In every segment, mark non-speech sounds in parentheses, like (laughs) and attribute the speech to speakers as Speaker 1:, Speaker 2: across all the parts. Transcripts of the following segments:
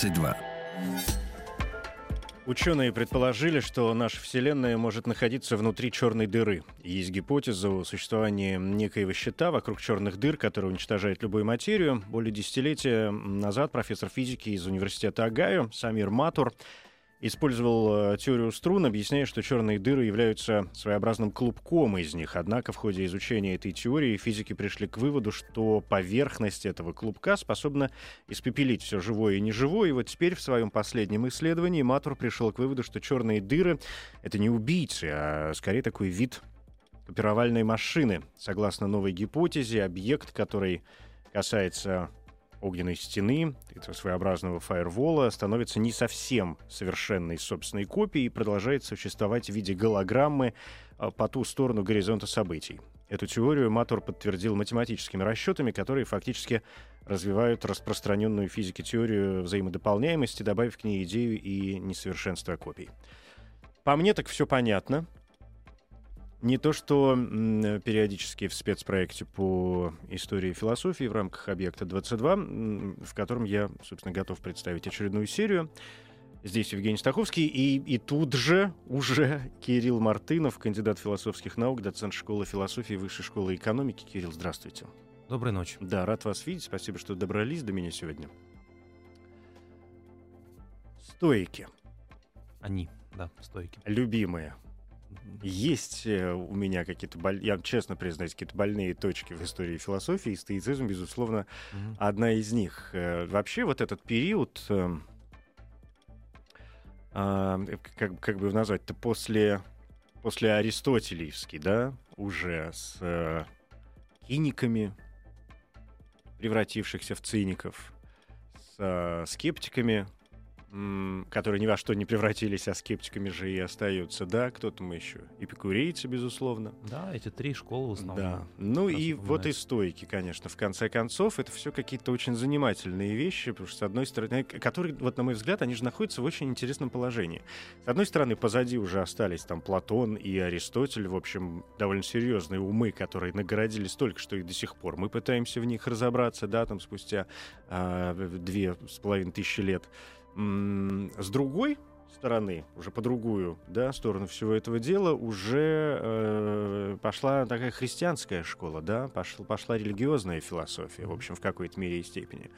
Speaker 1: 22.
Speaker 2: Ученые предположили, что наша Вселенная может находиться внутри черной дыры. Есть гипотеза о существовании некоего щита вокруг черных дыр, который уничтожает любую материю. Более десятилетия назад профессор физики из университета Агаю Самир Матур использовал э, теорию струн, объясняя, что черные дыры являются своеобразным клубком из них. Однако в ходе изучения этой теории физики пришли к выводу, что поверхность этого клубка способна испепелить все живое и неживое. И вот теперь в своем последнем исследовании Матур пришел к выводу, что черные дыры — это не убийцы, а скорее такой вид копировальной машины. Согласно новой гипотезе, объект, который касается огненной стены, этого своеобразного фаервола, становится не совсем совершенной собственной копией и продолжает существовать в виде голограммы а, по ту сторону горизонта событий. Эту теорию Матур подтвердил математическими расчетами, которые фактически развивают распространенную в физике теорию взаимодополняемости, добавив к ней идею и несовершенства копий. По мне так все понятно. Не то, что периодически в спецпроекте по истории философии в рамках объекта 22, м, в котором я, собственно, готов представить очередную серию. Здесь Евгений Стаховский, и, и тут же уже Кирилл Мартынов, кандидат философских наук, доцент школы философии Высшей школы экономики. Кирилл, здравствуйте.
Speaker 3: Доброй ночи.
Speaker 2: Да, рад вас видеть. Спасибо, что добрались до меня сегодня. Стойки.
Speaker 3: Они, да, стойки.
Speaker 2: Любимые. Есть э, у меня какие-то, боль... я честно признаюсь, какие-то больные точки в истории философии, и стоицизм, безусловно,
Speaker 3: Мгм.
Speaker 2: одна из них. Э, Вообще вот этот период, э, а, как, как бы его назвать-то, после, после аристотелевский, да, уже с э, киниками, превратившихся в циников, с э, скептиками, которые ни во что не превратились, а скептиками же и остаются, да, кто-то мы еще, эпикурейцы, безусловно.
Speaker 3: Да, эти три школы в основном.
Speaker 2: Да. Ну и вот и стойки, конечно, в конце концов, это все какие-то очень занимательные вещи, потому что, с одной стороны, к- которые, вот на мой взгляд, они же находятся в очень интересном положении. С одной стороны, позади уже остались там Платон и Аристотель, в общем, довольно серьезные умы, которые наградили столько, что и до сих пор мы пытаемся в них разобраться, да, там спустя в две с половиной тысячи лет. С другой стороны, уже по другую да, сторону всего этого дела, уже э, пошла такая христианская школа, да, пошла, пошла религиозная философия, в общем, в какой-то мере и степени.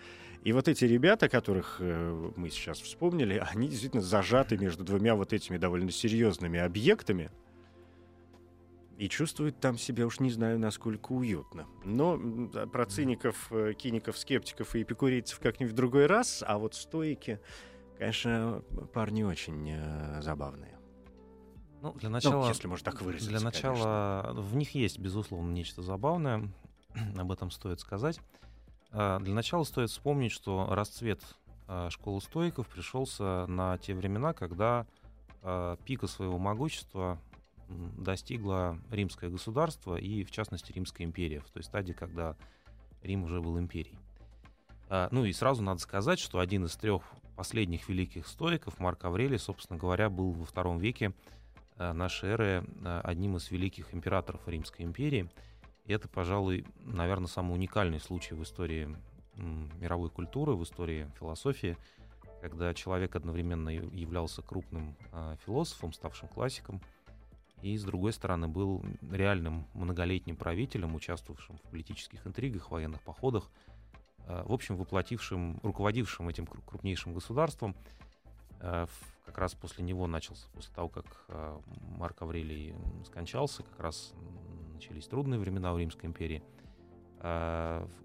Speaker 2: И вот эти ребята, которых э, мы сейчас вспомнили, они действительно зажаты между двумя вот этими довольно серьезными объектами, и чувствуют там себя уж не знаю, насколько уютно. Но да, про циников, э, киников, скептиков и эпикурейцев как-нибудь в другой раз, а вот стойки, конечно, парни очень э, забавные.
Speaker 3: Ну, для
Speaker 2: Ну,
Speaker 3: начала,
Speaker 2: если можно так выразиться.
Speaker 3: для начала в них есть, безусловно, нечто забавное. (clears throat) Об этом стоит сказать. А, Для начала стоит вспомнить, что расцвет а, школы стоиков пришелся на те времена, когда а, пика своего могущества достигло римское государство и, в частности, Римская империя, в той стадии, когда Рим уже был империей. А, Ну и сразу надо сказать, что один из трех последних великих стоиков, Марк Аврелий, собственно говоря, был во втором веке э, нашей эры э, одним из великих императоров Римской империи. И это, пожалуй, наверное, самый уникальный случай в истории мировой культуры, в истории философии, когда человек одновременно являлся крупным философом, ставшим классиком, и, с другой стороны, был реальным многолетним правителем, участвовавшим в политических интригах, военных походах, э, в общем, воплотившим, руководившим этим кру- крупнейшим государством. Э, Как раз после него начался, после того, как э, Марк Аврелий скончался, как раз начались трудные времена в Римской империи.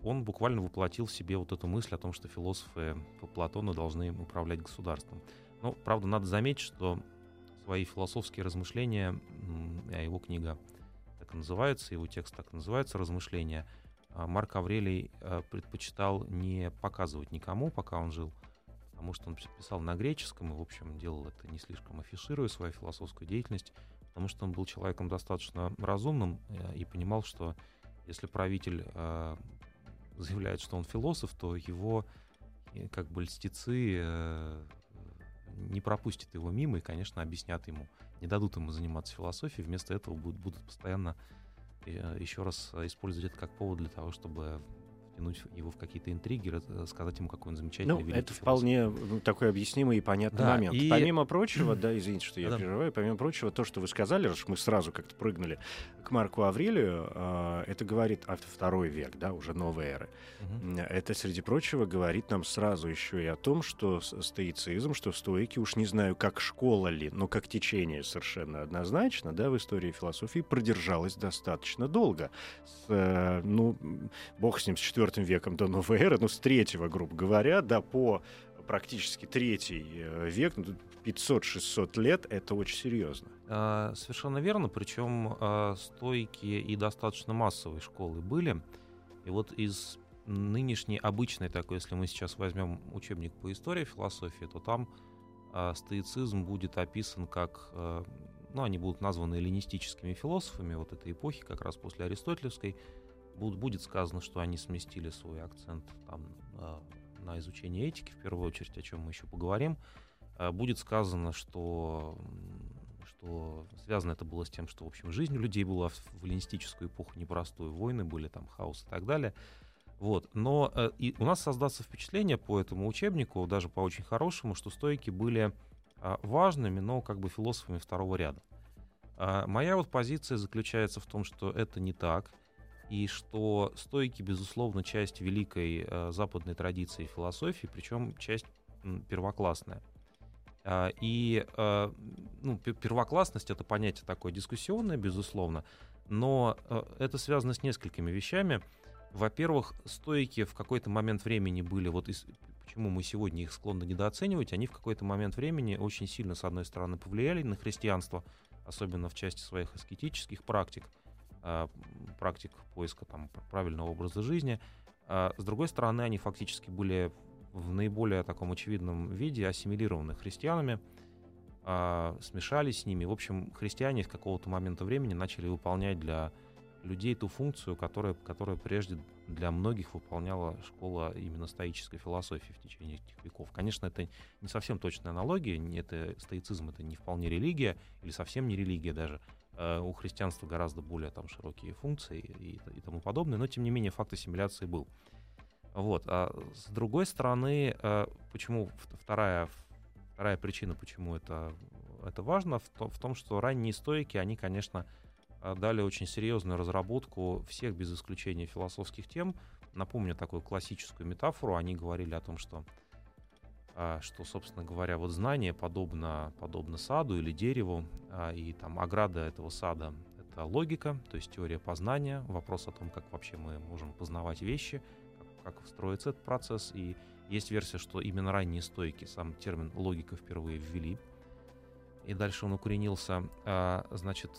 Speaker 3: Он буквально воплотил в себе вот эту мысль о том, что философы по Платону должны управлять государством. Но, правда, надо заметить, что свои философские размышления, а его книга так и называется, его текст так и называется «Размышления», Марк Аврелий предпочитал не показывать никому, пока он жил, потому что он писал на греческом и, в общем, делал это не слишком афишируя свою философскую деятельность, потому что он был человеком достаточно разумным и понимал, что если правитель заявляет, что он философ, то его как бы льстецы не пропустят его мимо и, конечно, объяснят ему, не дадут ему заниматься философией, вместо этого будут, будут постоянно э, еще раз использовать это как повод для того, чтобы втянуть его в какие-то интриги, рассказать ему, какой он замечательный.
Speaker 2: Ну, это вполне такой объяснимый и понятный да, момент. И... Помимо прочего, (clears throat) да, извините, что я да. прерываю, помимо прочего, то, что вы сказали, раз мы сразу как-то прыгнули к Марку Аврелию, э, это говорит о второй век, да, уже новой эры. Угу. Это, среди прочего, говорит нам сразу еще и о том, что стоицизм, что стойки, уж не знаю, как школа ли, но как течение совершенно однозначно, да, в истории философии продержалось достаточно долго. С, э, ну, бог с ним, с 4 IV веком до новой эры, ну, с третьего, грубо говоря, да, по практически третий э, век, 500-600 ну, лет, это очень серьезно.
Speaker 3: А, совершенно верно, причем а, стойкие и достаточно массовые школы были. И вот из нынешней обычной такой, если мы сейчас возьмем учебник по истории философии, то там а, стоицизм будет описан как, ну, они будут названы эллинистическими философами вот этой эпохи, как раз после аристотелевской, будет сказано, что они сместили свой акцент там, а, на изучение этики, в первую очередь, о чем мы еще поговорим. А, будет сказано, что, что связано это было с тем, что, в общем, жизнь у людей была в эллинистическую эпоху непростую, войны были, там, хаос и так далее. Вот. Но э, и у нас создастся впечатление по этому учебнику, даже по очень хорошему, что стойки были э, важными, но как бы философами второго ряда. Моя вот позиция заключается в том, что это не так и что стойки, безусловно, часть великой э, западной традиции философии, причем часть м, первоклассная. А, и э, ну, первоклассность это понятие такое дискуссионное, безусловно, но э, это связано с несколькими вещами. Во-первых, стойки в какой-то момент времени были, вот из, почему мы сегодня их склонны недооценивать, они в какой-то момент времени очень сильно, с одной стороны, повлияли на христианство, особенно в части своих аскетических практик, практик поиска там, правильного образа жизни. А с другой стороны, они фактически были в наиболее таком очевидном виде ассимилированы христианами, а, смешались с ними. В общем, христиане с какого-то момента времени начали выполнять для людей ту функцию, которая, которая прежде для многих выполняла школа именно стоической философии в течение этих веков. Конечно, это не совсем точная аналогия, это стоицизм это не вполне религия или совсем не религия даже, Э, у христианства гораздо более там широкие функции и, и тому подобное, но тем не менее факт ассимиляции был. Вот. А с другой стороны, э, почему вторая, вторая причина, почему это, это важно, в, то, в том, что ранние стойки, они, конечно, э, дали очень серьезную разработку всех без исключения философских тем. Напомню такую классическую метафору. Они говорили о том, что что, собственно говоря, вот знание подобно, подобно саду или дереву, а, и там ограда этого сада — это логика, то есть теория познания, вопрос о том, как вообще мы можем познавать вещи, как, как строится этот процесс, и есть версия, что именно ранние стойки сам термин логика впервые ввели, и дальше он укоренился. А, значит,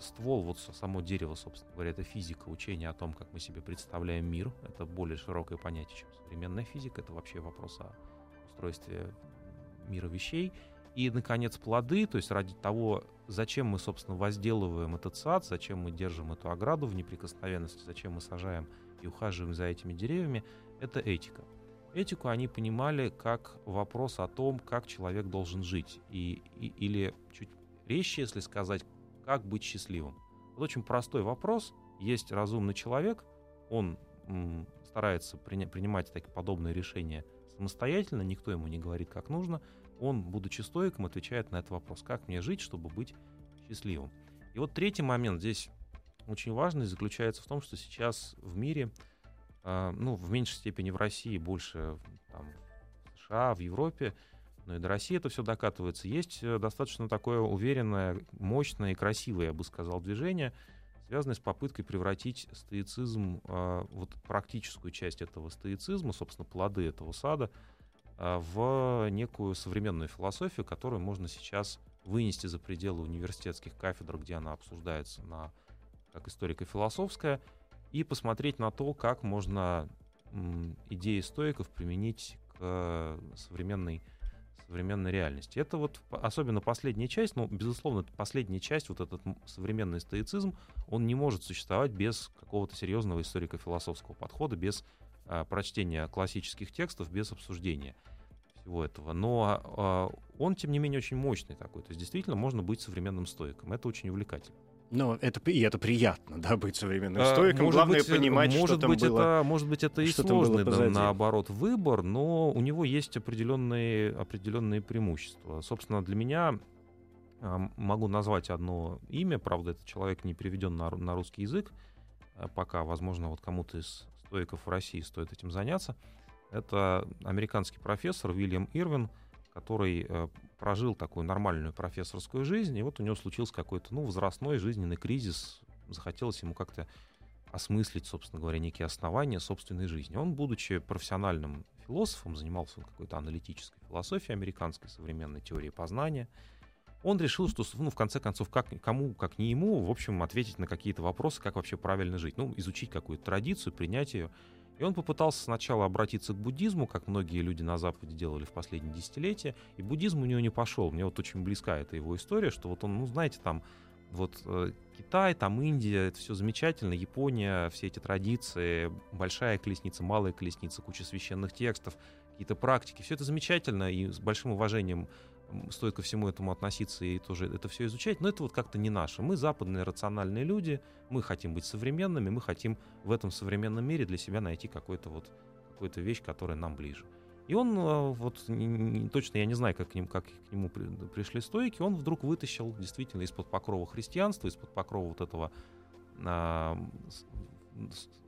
Speaker 3: ствол, вот само дерево, собственно говоря, это физика, учение о том, как мы себе представляем мир. Это более широкое понятие, чем современная физика. Это вообще вопрос о устройстве мира вещей. И, наконец, плоды, то есть ради того, зачем мы, собственно, возделываем этот сад, зачем мы держим эту ограду в неприкосновенности, зачем мы сажаем и ухаживаем за этими деревьями, это этика. Этику они понимали как вопрос о том, как человек должен жить. И, и, или чуть резче, если сказать, как быть счастливым. Вот очень простой вопрос. Есть разумный человек, он м, старается при, принимать такие подобные решения самостоятельно, никто ему не говорит, как нужно. Он, будучи стоиком, отвечает на этот вопрос, как мне жить, чтобы быть счастливым. И вот третий момент здесь очень важный заключается в том, что сейчас в мире, э, ну, в меньшей степени в России, больше там, в США, в Европе, но и до России это все докатывается. Есть э, достаточно такое уверенное, мощное и красивое, я бы сказал, движение – связанный с попыткой превратить стоицизм, а, вот практическую часть этого стоицизма, собственно, плоды этого сада, а, в некую современную философию, которую можно сейчас вынести за пределы университетских кафедр, где она обсуждается на, как историко-философская, и посмотреть на то, как можно идеи стоиков применить к современной современной реальности. Это вот особенно последняя часть, ну, безусловно, последняя часть, вот этот современный стоицизм, он не может существовать без какого-то серьезного историко-философского подхода, без а, прочтения классических текстов, без обсуждения всего этого. Но а, он, тем не менее, очень мощный такой. То есть действительно можно быть современным стоиком. Это очень увлекательно.
Speaker 2: Но это, и это приятно, да, быть современным а, стоиком. Может Главное быть, понимать,
Speaker 3: может
Speaker 2: что там
Speaker 3: быть,
Speaker 2: было.
Speaker 3: Это, может быть, это и сложный, да, наоборот, выбор, но у него есть определенные, определенные преимущества. Собственно, для меня а, могу назвать одно имя, правда, этот человек не переведен на, на русский язык, а, пока, возможно, вот кому-то из стоиков в России стоит этим заняться. Это американский профессор Уильям Ирвин, который э, прожил такую нормальную профессорскую жизнь, и вот у него случился какой-то, ну, возрастной жизненный кризис, захотелось ему как-то осмыслить, собственно говоря, некие основания собственной жизни. Он, будучи профессиональным философом, занимался какой-то аналитической философией американской, современной теорией познания, он решил, что, ну, в конце концов, как, кому, как не ему, в общем, ответить на какие-то вопросы, как вообще правильно жить. Ну, изучить какую-то традицию, принять ее. И он попытался сначала обратиться к буддизму, как многие люди на Западе делали в последние десятилетия, и буддизм у него не пошел. Мне вот очень близка эта его история, что вот он, ну, знаете, там вот э, Китай, там Индия, это все замечательно, Япония, все эти традиции, большая колесница, малая колесница, куча священных текстов, какие-то практики, все это замечательно и с большим уважением стоит ко всему этому относиться и тоже это все изучать, но это вот как-то не наше. Мы западные рациональные люди, мы хотим быть современными, мы хотим в этом современном мире для себя найти какую-то вот какую-то вещь, которая нам ближе. И он э, вот точно я не знаю, как к, ним, как к нему при, пришли стойки, он вдруг вытащил действительно из-под покрова христианства, из-под покрова вот этого а,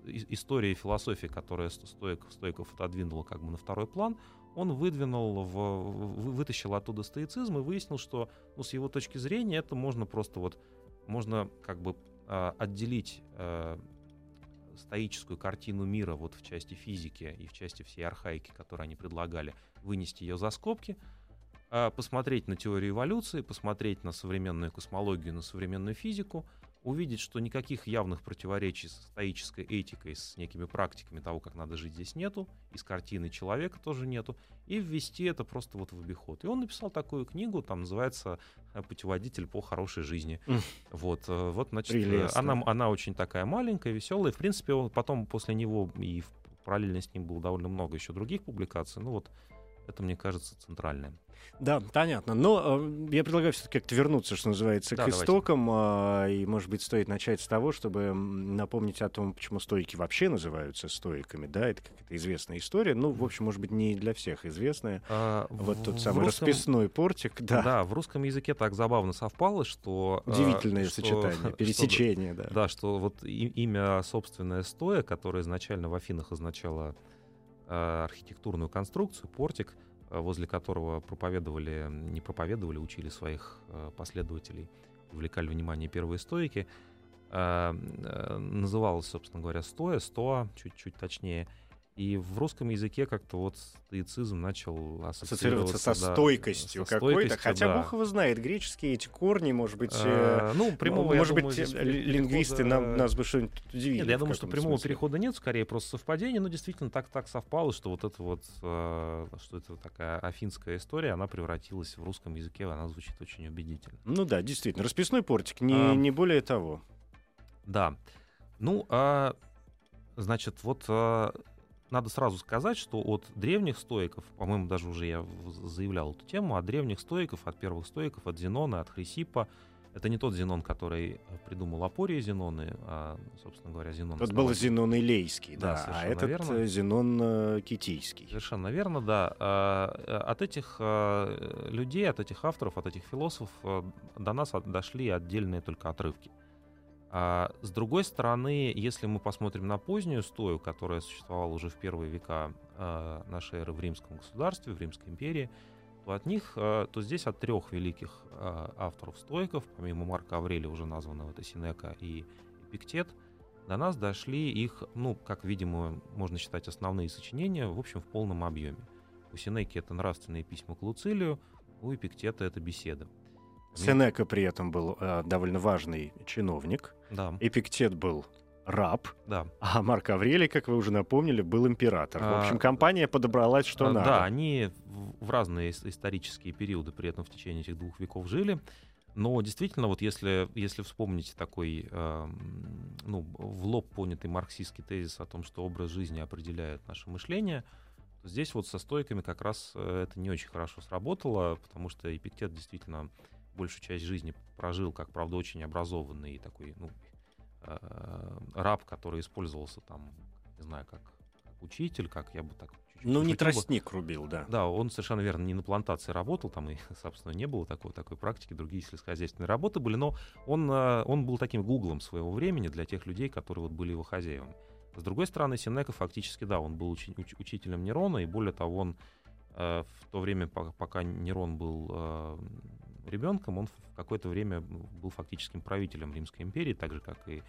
Speaker 3: истории философии, которая стойков, стойков отодвинула как бы на второй план, он выдвинул, в, вытащил оттуда стоицизм и выяснил, что ну, с его точки зрения это можно просто вот, можно как бы а, отделить а, стоическую картину мира вот в части физики и в части всей архаики, которую они предлагали, вынести ее за скобки, а, посмотреть на теорию эволюции, посмотреть на современную космологию, на современную физику — увидеть, что никаких явных противоречий с стоической этикой, с некими практиками того, как надо жить, здесь нету, и с картины человека тоже нету, и ввести это просто вот в обиход. И он написал такую книгу, там называется э, «Путеводитель по хорошей жизни». Вот, э, вот, значит, она, она очень такая маленькая, веселая. В принципе, он потом после него и параллельно с ним было довольно много еще других публикаций. Ну вот, это, мне кажется, центральное.
Speaker 2: Да, понятно. Но э, я предлагаю все-таки как-то вернуться, что называется, да, к истокам. Э, и, может быть, стоит начать с того, чтобы напомнить о том, почему стойки вообще называются стойками. Да, это какая-то известная история. Ну, в общем, может быть, не для всех известная. А, вот в, тот самый русском... расписной портик. Да.
Speaker 3: да, в русском языке так забавно совпало, что...
Speaker 2: Э, Удивительное что, сочетание, (laughs) пересечение,
Speaker 3: что,
Speaker 2: да.
Speaker 3: Да, что вот имя собственное стоя, которое изначально в Афинах означало архитектурную конструкцию, портик, Э, возле которого проповедовали, не проповедовали, учили своих э, последователей, увлекали внимание первые стойки, э, называлось, собственно говоря, стоя, стоа, чуть-чуть точнее — и в русском языке как-то вот стоицизм начал ассоциироваться,
Speaker 2: со да, стойкостью со какой-то. Хотя да. Бог его знает, греческие эти корни, может быть...
Speaker 3: А, ну, прямого,
Speaker 2: Может быть, думаю, лингвисты перехода... нам, нас бы что-нибудь удивили.
Speaker 3: Нет, я думаю, что прямого смысле. перехода нет, скорее просто совпадение, но действительно так, так совпало, что вот это вот, что это такая афинская история, она превратилась в русском языке, она звучит очень убедительно.
Speaker 2: Ну да, действительно, расписной портик, не, а, не более того.
Speaker 3: Да. Ну, а, значит, вот а, надо сразу сказать, что от древних стоиков, по-моему, даже уже я заявлял эту тему, от древних стоиков, от первых стоиков, от Зенона, от Хрисипа, это не тот Зенон, который придумал Апория Зеноны, а, собственно говоря, Зенон...
Speaker 2: Вот был Зенон Илейский, да, да а этот верно. Э, Зенон э, Китийский.
Speaker 3: Совершенно верно, да. Э, от этих людей, от этих авторов, от этих философов до нас дошли отдельные только отрывки. А с другой стороны, если мы посмотрим на позднюю стою, которая существовала уже в первые века э, нашей эры в римском государстве, в Римской империи, то от них, э, то здесь от трех великих э, авторов стоиков, помимо Марка Аврелия, уже названного, это Синека и Эпиктет, до нас дошли их, ну, как видимо, можно считать основные сочинения, в общем, в полном объеме. У Синеки это нравственные письма к Луцилию, у Эпиктета это беседы.
Speaker 2: Сенека при этом был э, довольно важный чиновник.
Speaker 3: Да.
Speaker 2: Эпиктет был раб,
Speaker 3: Да.
Speaker 2: а Марк Аврелий, как вы уже напомнили, был император. В
Speaker 3: А,
Speaker 2: общем, компания подобралась что
Speaker 3: А,
Speaker 2: надо.
Speaker 3: Да, они в в разные ис- исторические периоды при этом в течение этих двух веков жили. Но действительно, вот если, если вспомнить такой, эм, ну, в лоб понятый марксистский тезис о том, что образ жизни определяет наше мышление, то здесь вот со стойками как раз э, это не очень хорошо сработало, потому что Эпиктет действительно большую часть жизни прожил как, правда, очень образованный такой, ну, э, раб, который использовался там, не знаю, как, как учитель, как я бы так чуть-чуть
Speaker 2: Ну, не
Speaker 3: пошутил бы.
Speaker 2: тростник рубил, да.
Speaker 3: Да, он совершенно верно не на плантации работал, там и, (laughs) собственно, не было такой, такой практики, другие сельскохозяйственные работы были, но он, э, он был таким гуглом своего времени для тех людей, которые вот были его хозяевами. С другой стороны, Синека фактически, да, он был учи- уч- учителем Нерона, и более того, он э, в то время, по- пока Нерон был э, ребенком, он в какое-то время был фактическим правителем Римской империи, так же, как и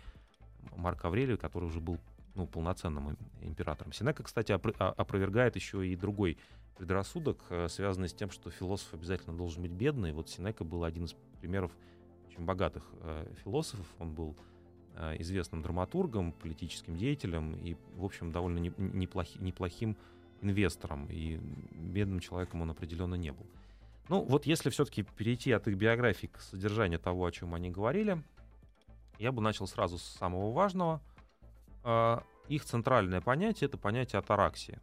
Speaker 3: Марк Аврелий, который уже был ну, полноценным им- императором. Синека, кстати, а- опровергает еще и другой предрассудок, э, связанный с тем, что философ обязательно должен быть бедный. Вот Синека был один из примеров очень богатых э, философов. Он был э, известным драматургом, политическим деятелем и, в общем, довольно не- неплохи- неплохим инвестором. И бедным человеком он определенно не был. Ну, вот если все-таки перейти от их биографии к содержанию того, о чем они говорили, я бы начал сразу с самого важного. А, Их центральное понятие — это понятие атараксии.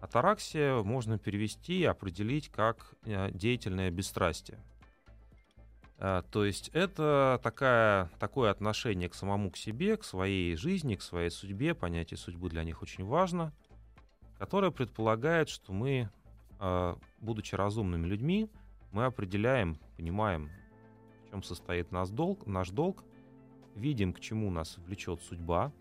Speaker 3: Атараксия можно перевести и определить как э, деятельное бесстрастие. А, То есть это такая, такое отношение к самому к себе, к своей жизни, к своей судьбе. Понятие судьбы для них очень важно, которое предполагает, что мы, будучи разумными людьми, мы определяем, понимаем, в чем состоит наш долг, наш долг, видим, к чему нас влечет судьба,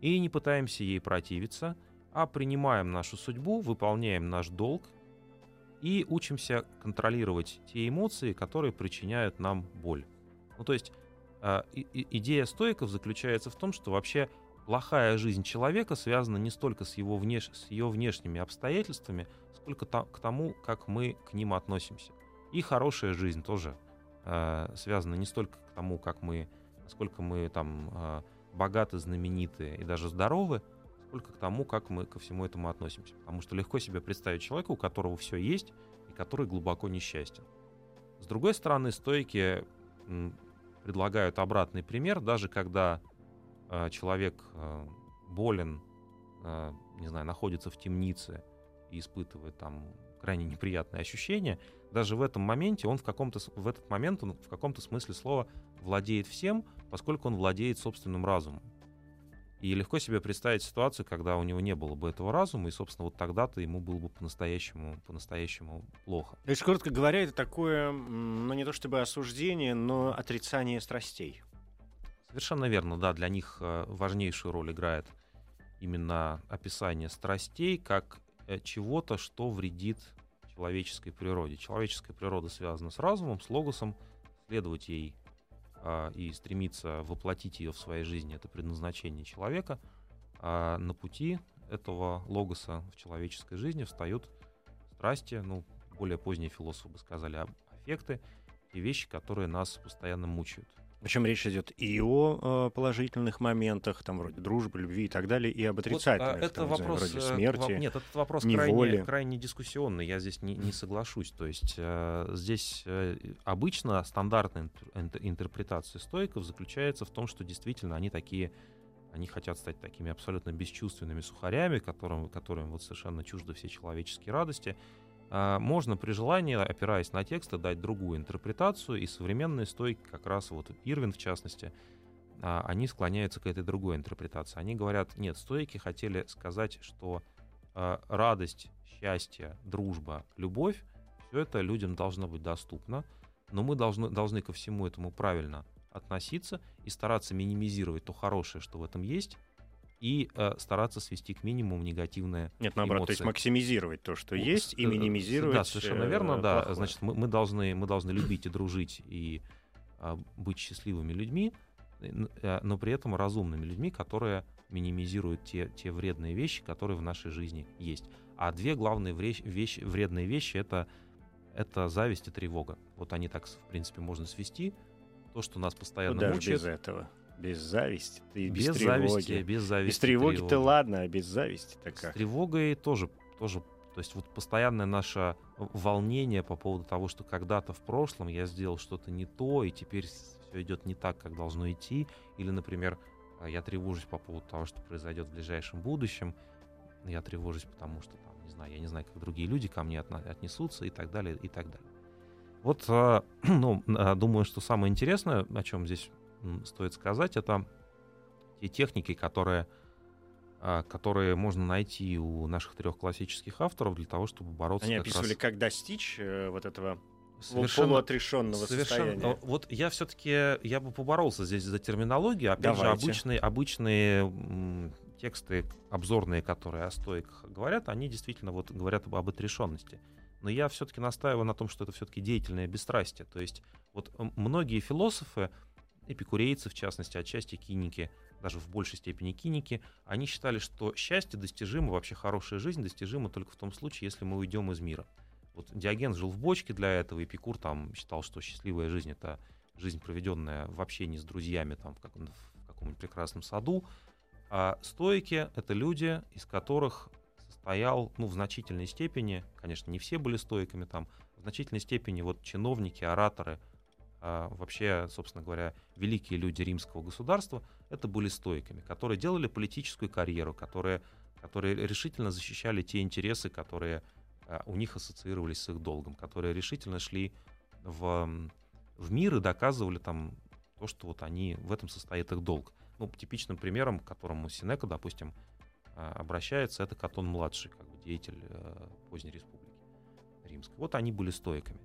Speaker 3: и не пытаемся ей противиться, а принимаем нашу судьбу, выполняем наш долг и учимся контролировать те эмоции, которые причиняют нам боль. Ну, то есть и- идея стойков заключается в том, что вообще плохая жизнь человека связана не столько с его внеш... с ее внешними обстоятельствами, сколько та- к тому, как мы к ним относимся. И хорошая жизнь тоже э, связана не столько к тому, как мы, насколько мы там э, богаты, знамениты и даже здоровы, сколько к тому, как мы ко всему этому относимся. Потому что легко себе представить человека, у которого все есть и который глубоко несчастен. С другой стороны, стойки предлагают обратный пример, даже когда человек э, болен, э, не знаю, находится в темнице и испытывает там крайне неприятные ощущения, даже в этом моменте он в каком-то в этот момент он в каком-то смысле слова владеет всем, поскольку он владеет собственным разумом. И легко себе представить ситуацию, когда у него не было бы этого разума, и, собственно, вот тогда-то ему было бы по-настоящему, по-настоящему плохо.
Speaker 2: То есть, коротко говоря, это такое, ну не то чтобы осуждение, но отрицание страстей.
Speaker 3: Совершенно верно, да, для них э, важнейшую роль играет именно описание страстей как э, чего-то, что вредит человеческой природе. Человеческая природа связана с разумом, с логосом, следовать ей а, и стремиться воплотить ее в своей жизни, это предназначение человека. А на пути этого логоса в человеческой жизни встают страсти, ну, более поздние философы бы сказали, об- аффекты, те вещи, которые нас постоянно мучают.
Speaker 2: Причем речь идет и о э, положительных моментах, там вроде дружбы, любви и так далее, и об
Speaker 3: Вот,
Speaker 2: отрицательных,
Speaker 3: а, это
Speaker 2: там, не знаю,
Speaker 3: вопрос,
Speaker 2: вроде
Speaker 3: э,
Speaker 2: смерти.
Speaker 3: Нет, этот вопрос
Speaker 2: неволи.
Speaker 3: крайне, крайне дискуссионный. Я здесь не, не соглашусь. То есть э, здесь э, обычно стандартная интер- интерпретация стойков заключается в том, что действительно они такие, они хотят стать такими абсолютно бесчувственными сухарями, которым, которым вот совершенно чужды все человеческие радости. А, Можно при желании, опираясь на тексты, дать другую интерпретацию, и современные стойки, как раз вот Ирвин в частности, а, они склоняются к этой другой интерпретации. Они говорят, нет, стойки хотели сказать, что а, радость, счастье, дружба, любовь, все это людям должно быть доступно, но мы должны, должны ко всему этому правильно относиться и стараться минимизировать то хорошее, что в этом есть, и э, стараться свести к минимуму негативное
Speaker 2: Нет, наоборот, то есть
Speaker 3: эмоции.
Speaker 2: максимизировать то, что
Speaker 3: Ну,
Speaker 2: есть, и
Speaker 3: э,
Speaker 2: минимизировать
Speaker 3: Да, совершенно
Speaker 2: э,
Speaker 3: верно, да.
Speaker 2: плохое.
Speaker 3: Значит, мы, мы должны, мы должны любить и дружить и а, быть счастливыми людьми, э, э, но при этом разумными людьми, которые минимизируют те, те вредные вещи, которые в нашей жизни есть. А две главные врещ- вещи, вредные вещи это, это зависть и тревога. Вот они так, в принципе, можно свести. То, что нас постоянно
Speaker 2: Куда ж
Speaker 3: мучает.
Speaker 2: без этого? Без зависти, ты без,
Speaker 3: без
Speaker 2: тревоги.
Speaker 3: зависти, без зависти.
Speaker 2: Без тревоги-то ладно, а без зависти-то
Speaker 3: С
Speaker 2: как?
Speaker 3: тревогой тоже, тоже, то есть вот постоянное наше волнение по поводу того, что когда-то в прошлом я сделал что-то не то, и теперь все идет не так, как должно идти. Или, например, а, я тревожусь по поводу того, что произойдет в ближайшем будущем. Я тревожусь, потому что, там, не знаю, я не знаю, как другие люди ко мне отнесутся и так далее, и так далее. Вот, а, (clears throat) ну, а, думаю, что самое интересное, о чем здесь стоит сказать, это те техники, которые, а, которые можно найти у наших трех классических авторов для того, чтобы бороться
Speaker 2: Они
Speaker 3: как раз
Speaker 2: описывали, как достичь э, вот этого
Speaker 3: совершенно
Speaker 2: полуотрешенного
Speaker 3: Совершенно.
Speaker 2: состояния.
Speaker 3: О, Вот я все-таки я бы поборолся здесь за терминологию. Опять же,
Speaker 2: Давайте.
Speaker 3: обычные, обычные м, тексты обзорные, которые о стоиках говорят, они действительно вот говорят об, об отрешенности. Но я все-таки настаиваю на том, что это все-таки деятельное бесстрастие. То есть вот многие философы, эпикурейцы в частности, отчасти киники, даже в большей степени киники, они считали, что счастье достижимо, вообще хорошая жизнь достижима только в том случае, если мы уйдем из мира. Вот Диоген жил в бочке для этого, Эпикур там считал, что счастливая жизнь — это жизнь, проведенная в общении с друзьями там, в, каком- в каком-нибудь прекрасном саду. А стоики — это люди, из которых состоял, ну, в значительной степени, конечно, не все были стоиками там, в значительной степени вот чиновники, ораторы, а, вообще, собственно говоря, великие люди римского государства, это были стоиками, которые делали политическую карьеру, которые, которые решительно защищали те интересы, которые а, у них ассоциировались с их долгом, которые решительно шли в, в мир и доказывали там то, что вот они, в этом состоит их долг. Ну, типичным примером, к которому Синека, допустим, а, обращается, это Катон-младший, как бы деятель э, поздней республики римской. Вот они были стоиками.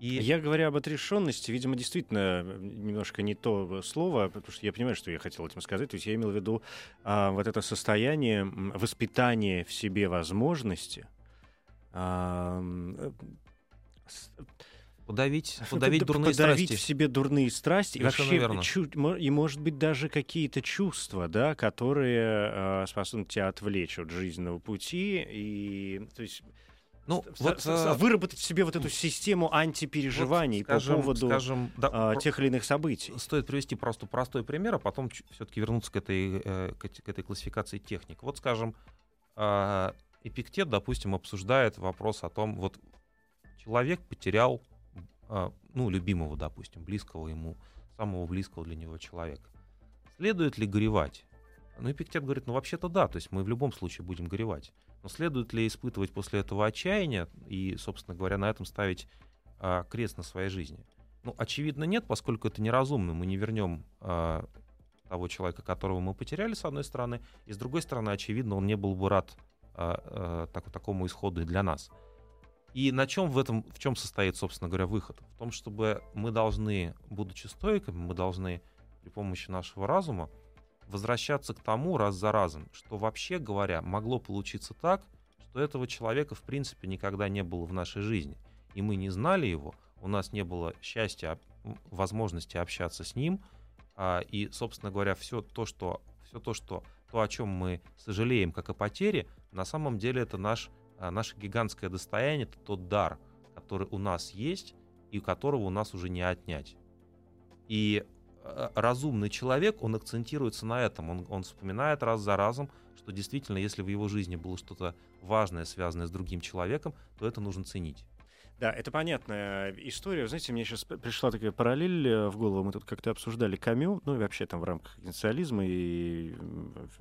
Speaker 3: И
Speaker 2: Я говоря об отрешенности, видимо, действительно э, немножко не то слово, потому что я понимаю, что я хотел этим сказать. То есть я имел в виду а, вот это состояние воспитания в себе возможности. а, э, с-
Speaker 3: подавить,
Speaker 2: ну, (laughs)
Speaker 3: подавить
Speaker 2: под-
Speaker 3: дурные
Speaker 2: подавить
Speaker 3: страсти.
Speaker 2: в себе дурные страсти и вообще чу- и может быть даже какие-то чувства, да, которые а, способны тебя отвлечь от жизненного пути и то есть
Speaker 3: Ну,
Speaker 2: с-
Speaker 3: вот,
Speaker 2: с- с-
Speaker 3: э,
Speaker 2: выработать в себе вот эту систему антипереживаний
Speaker 3: вот, скажем,
Speaker 2: по поводу
Speaker 3: скажем, да,
Speaker 2: а,
Speaker 3: про-
Speaker 2: тех или иных событий.
Speaker 3: Стоит привести просто простой пример, а потом все-таки вернуться к этой, э, к этой классификации техник. Вот, скажем, Эпиктет, допустим, обсуждает вопрос о том, вот человек потерял, ну, любимого, допустим, близкого ему, самого близкого для него человека. Следует ли горевать? Ну, Эпиктет говорит, ну, вообще-то да, то есть мы в любом случае будем горевать. Но следует ли испытывать после этого отчаяние и, собственно говоря, на этом ставить а, крест на своей жизни? Ну, очевидно, нет, поскольку это неразумно. Мы не вернем а, того человека, которого мы потеряли, с одной стороны, и с другой стороны, очевидно, он не был бы рад а, а, так- такому исходу и для нас. И на чем в этом, в чем состоит, собственно говоря, выход? В том, чтобы мы должны, будучи стоиками, мы должны при помощи нашего разума возвращаться к тому раз за разом, что вообще говоря, могло получиться так, что этого человека в принципе никогда не было в нашей жизни. И мы не знали его, у нас не было счастья, возможности общаться с ним, а, и, собственно говоря, все то, что, все то, что, то, о чем мы сожалеем, как о потере, на самом деле это наш, а, наше гигантское достояние, это тот дар, который у нас есть и которого у нас уже не отнять. И разумный человек, он акцентируется на этом, он, он вспоминает раз за разом, что действительно, если в его жизни было что-то важное, связанное с другим человеком, то это нужно ценить.
Speaker 2: Да, это понятная история. Знаете, мне сейчас пришла такая параллель э, в голову. Мы тут как-то обсуждали Камю, ну и вообще там в рамках инициализма и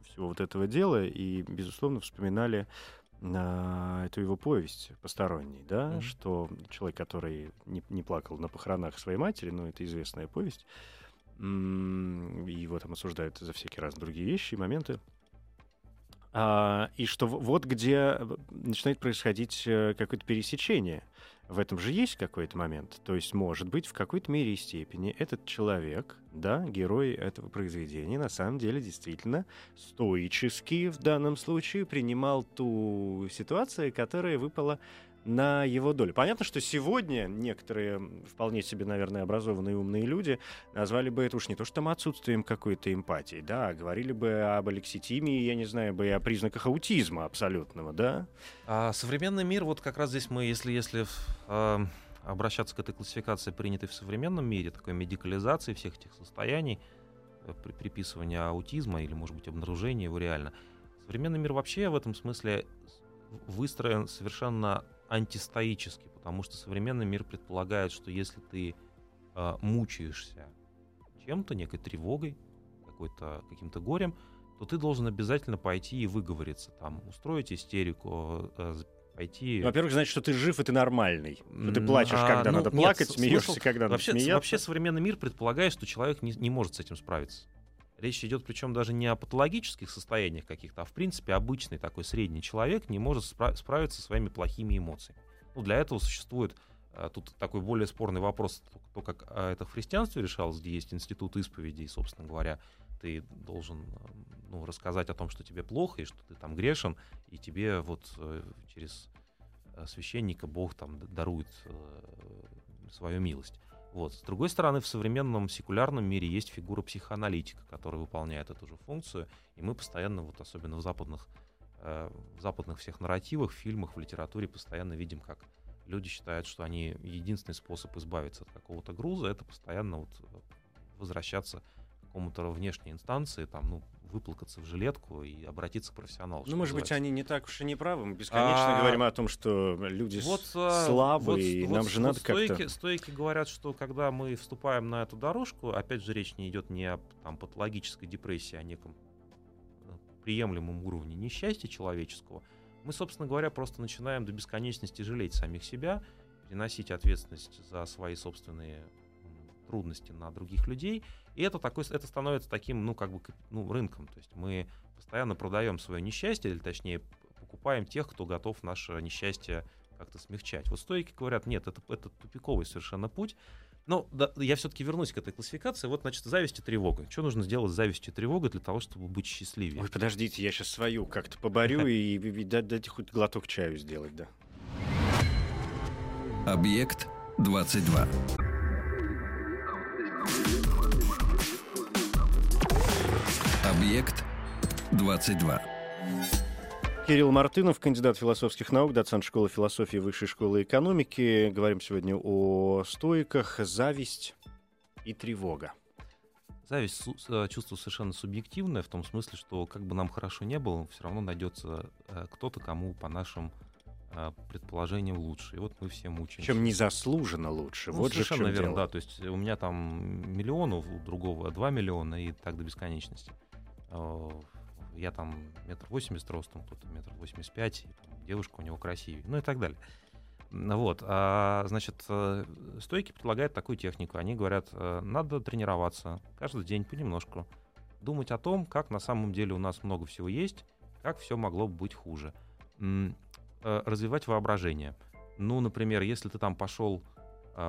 Speaker 2: всего вот этого дела, и, безусловно, вспоминали а, эту его повесть посторонней, да,
Speaker 3: Мгм.
Speaker 2: что человек, который не, не плакал на похоронах своей матери, ну, это известная повесть, его там осуждают за всякие разные другие вещи и моменты. А, и что вот где э, начинает происходить э, какое-то пересечение. В этом же есть какой-то момент. То есть, может быть, в какой-то мере и степени этот человек, да, герой этого произведения, на самом деле действительно стоически в данном случае принимал ту ситуацию, которая выпала на его долю. Понятно, что сегодня некоторые вполне себе, наверное, образованные умные люди назвали бы это уж не то, что там отсутствием какой-то эмпатии, да, а говорили бы об алекситимии, я не знаю, бы и о признаках аутизма абсолютного, да.
Speaker 3: А современный мир, вот как раз здесь мы, если, если э, обращаться к этой классификации, принятой в современном мире, такой медикализации всех этих состояний, э, при- приписывания аутизма или, может быть, обнаружения его реально. Современный мир вообще в этом смысле выстроен совершенно антистоически, потому что современный мир предполагает, что если ты э, мучаешься чем-то, некой тревогой, какой-то, каким-то горем, то ты должен обязательно пойти и выговориться, там, устроить истерику, э, пойти...
Speaker 2: Во-первых, значит, что ты жив и ты нормальный. Что ты плачешь,
Speaker 3: а,
Speaker 2: когда
Speaker 3: ну,
Speaker 2: надо
Speaker 3: нет,
Speaker 2: плакать, смеешься,
Speaker 3: смысл-
Speaker 2: когда надо
Speaker 3: вообще,
Speaker 2: смеяться.
Speaker 3: вообще современный мир предполагает, что человек не, не может с этим справиться. Речь идет причем даже не о патологических состояниях каких-то, а в принципе обычный такой средний человек не может спра- справиться со своими плохими эмоциями. Ну, для этого существует а, тут такой более спорный вопрос, то, как а, это в христианстве решалось, где есть институт исповеди, и, собственно говоря, ты должен ну, рассказать о том, что тебе плохо, и что ты там грешен, и тебе вот э, через э, священника Бог там дарует свою милость. Вот. С другой стороны, в современном секулярном мире есть фигура психоаналитика, которая выполняет эту же функцию, и мы постоянно, вот особенно в западных, э, в западных всех нарративах, фильмах, в литературе постоянно видим, как люди считают, что они единственный способ избавиться от какого-то груза, это постоянно вот э, возвращаться к какому-то внешней инстанции, там, ну, выплакаться в жилетку и обратиться к профессионалу.
Speaker 2: Ну, может быть,
Speaker 3: называется.
Speaker 2: они не так уж и не правы. Мы бесконечно
Speaker 3: А,
Speaker 2: говорим о том, что люди
Speaker 3: Вот, а,
Speaker 2: слабые,
Speaker 3: вот-
Speaker 2: и
Speaker 3: вот-
Speaker 2: нам же
Speaker 3: вот
Speaker 2: надо как-то...
Speaker 3: стойки, стойки говорят, что когда мы вступаем на эту дорожку, опять же, речь не идет не о там, патологической депрессии, а о неком э, приемлемом уровне несчастья человеческого, мы, собственно говоря, просто начинаем до бесконечности жалеть самих себя, переносить ответственность за свои собственные трудности на других людей, и это, такой, это становится таким, ну, как бы, ну, рынком, то есть мы постоянно продаем свое несчастье, или точнее, покупаем тех, кто готов наше несчастье как-то смягчать. Вот стойки говорят, нет, это, это тупиковый совершенно путь. Но да, я все-таки вернусь к этой классификации. Вот, значит, зависть и тревога. Что нужно сделать с завистью и тревогой для того, чтобы быть счастливее?
Speaker 2: Ой, подождите, я сейчас свою как-то поборю и, и да- дайте хоть глоток чаю сделать, да.
Speaker 1: Объект 22. Объект 22.
Speaker 2: Кирилл Мартынов, кандидат философских наук, доцент школы философии Высшей школы экономики. Говорим сегодня о стоиках, зависть и тревога.
Speaker 3: Зависть э, чувство совершенно субъективное, в том смысле, что как бы нам хорошо не было, все равно найдется э, кто-то, кому по нашим э, предположениям лучше. И вот мы все мучаемся.
Speaker 2: Чем незаслуженно лучше.
Speaker 3: Ну,
Speaker 2: вот же
Speaker 3: совершенно
Speaker 2: чем
Speaker 3: верно,
Speaker 2: дело.
Speaker 3: да. То есть у меня там миллион, у другого 2 миллиона и так до бесконечности. Э, Я там метр восемьдесят ростом, кто-то метр восемьдесят пять, девушка у него красивее, ну и так далее. Вот, а, значит, э, стойки предлагают такую технику. Они говорят, э, надо тренироваться каждый день понемножку, думать о том, как на самом деле у нас много всего есть, как все могло бы быть хуже. Развивать воображение. Ну, например, если ты там пошел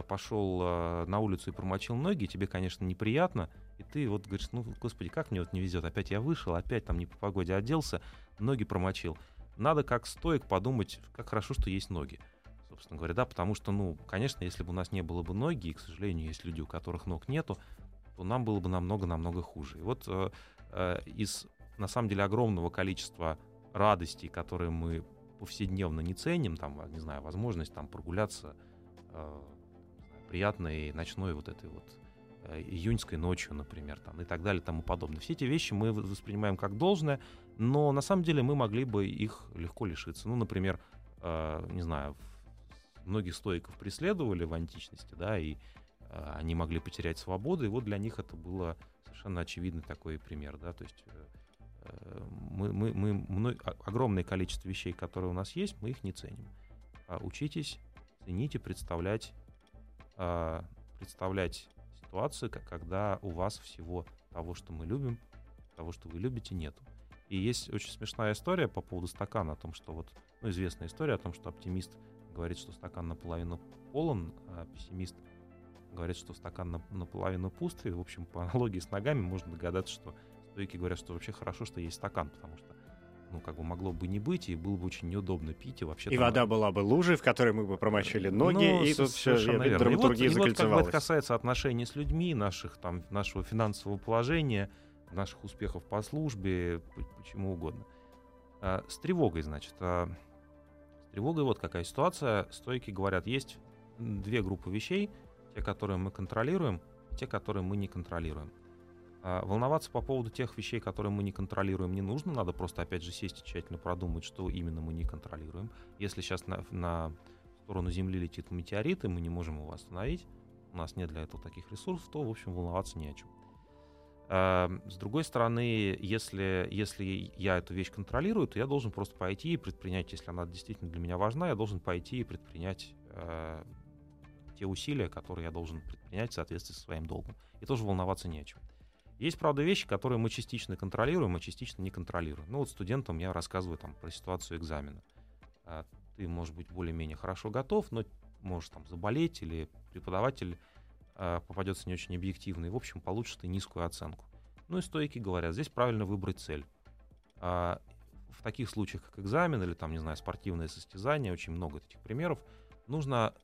Speaker 3: пошел на улицу и промочил ноги, тебе, конечно, неприятно, и ты вот говоришь, ну, господи, как мне вот не везет, опять я вышел, опять там не по погоде оделся, ноги промочил. Надо как стоик подумать, как хорошо, что есть ноги, собственно говоря, да, потому что, ну, конечно, если бы у нас не было бы ноги, и, к сожалению, есть люди, у которых ног нету, то нам было бы намного-намного хуже. И вот э, э, из, на самом деле, огромного количества радостей, которые мы повседневно не ценим, там, не знаю, возможность там прогуляться э, приятной ночной вот этой вот июньской ночью, например, там, и так далее, тому подобное. Все эти вещи мы воспринимаем как должное, но на самом деле мы могли бы их легко лишиться. Ну, например, э, не знаю, многих стоиков преследовали в античности, да, и э, они могли потерять свободу, и вот для них это было совершенно очевидный такой пример, да, то есть э, э, мы, мы, мы о- огромное количество вещей, которые у нас есть, мы их не ценим. А учитесь, цените, представлять, а, представлять ситуацию, ка- когда у вас всего того, что мы любим, того, что вы любите, нету. И есть очень смешная история по поводу стакана, о том, что вот, ну, известная история о том, что оптимист говорит, что стакан наполовину полон, а пессимист говорит, что стакан на- наполовину пуст. И, в общем, по аналогии с ногами можно догадаться, что стойки говорят, что вообще хорошо, что есть стакан, потому что ну, как бы могло бы не быть, и было бы очень неудобно пить, и вообще...
Speaker 2: И
Speaker 3: там-
Speaker 2: вода была бы лужей, в которой мы бы промочили ноги,
Speaker 3: ну,
Speaker 2: и тут все,
Speaker 3: верно. И вот,
Speaker 2: драматургия
Speaker 3: и вот как бы это касается отношений с людьми, наших, там, нашего финансового положения, наших успехов по службе, почему угодно. А, с тревогой, значит. а, с тревогой вот какая ситуация. Стойки говорят, есть две группы вещей. Те, которые мы контролируем, те, которые мы не контролируем. А, волноваться по поводу тех вещей, которые мы не контролируем, не нужно. Надо просто, опять же, сесть и тщательно продумать, что именно мы не контролируем. Если сейчас на, на сторону Земли летит метеорит, и мы не можем его остановить, у нас нет для этого таких ресурсов, то, в общем, волноваться не о чем. А, с другой стороны, если, если я эту вещь контролирую, то я должен просто пойти и предпринять, если она действительно для меня важна, я должен пойти и предпринять э, те усилия, которые я должен предпринять в соответствии со своим долгом. И тоже волноваться не о чем. Есть, правда, вещи, которые мы частично контролируем, а частично не контролируем. Ну вот студентам я рассказываю там про ситуацию экзамена. А, ты, может быть, более-менее хорошо готов, но можешь там заболеть, или преподаватель а, попадется не очень объективный, в общем, получишь ты низкую оценку. Ну и стойки говорят, здесь правильно выбрать цель. А, в таких случаях, как экзамен или там, не знаю, спортивное состязание, очень много этих примеров, нужно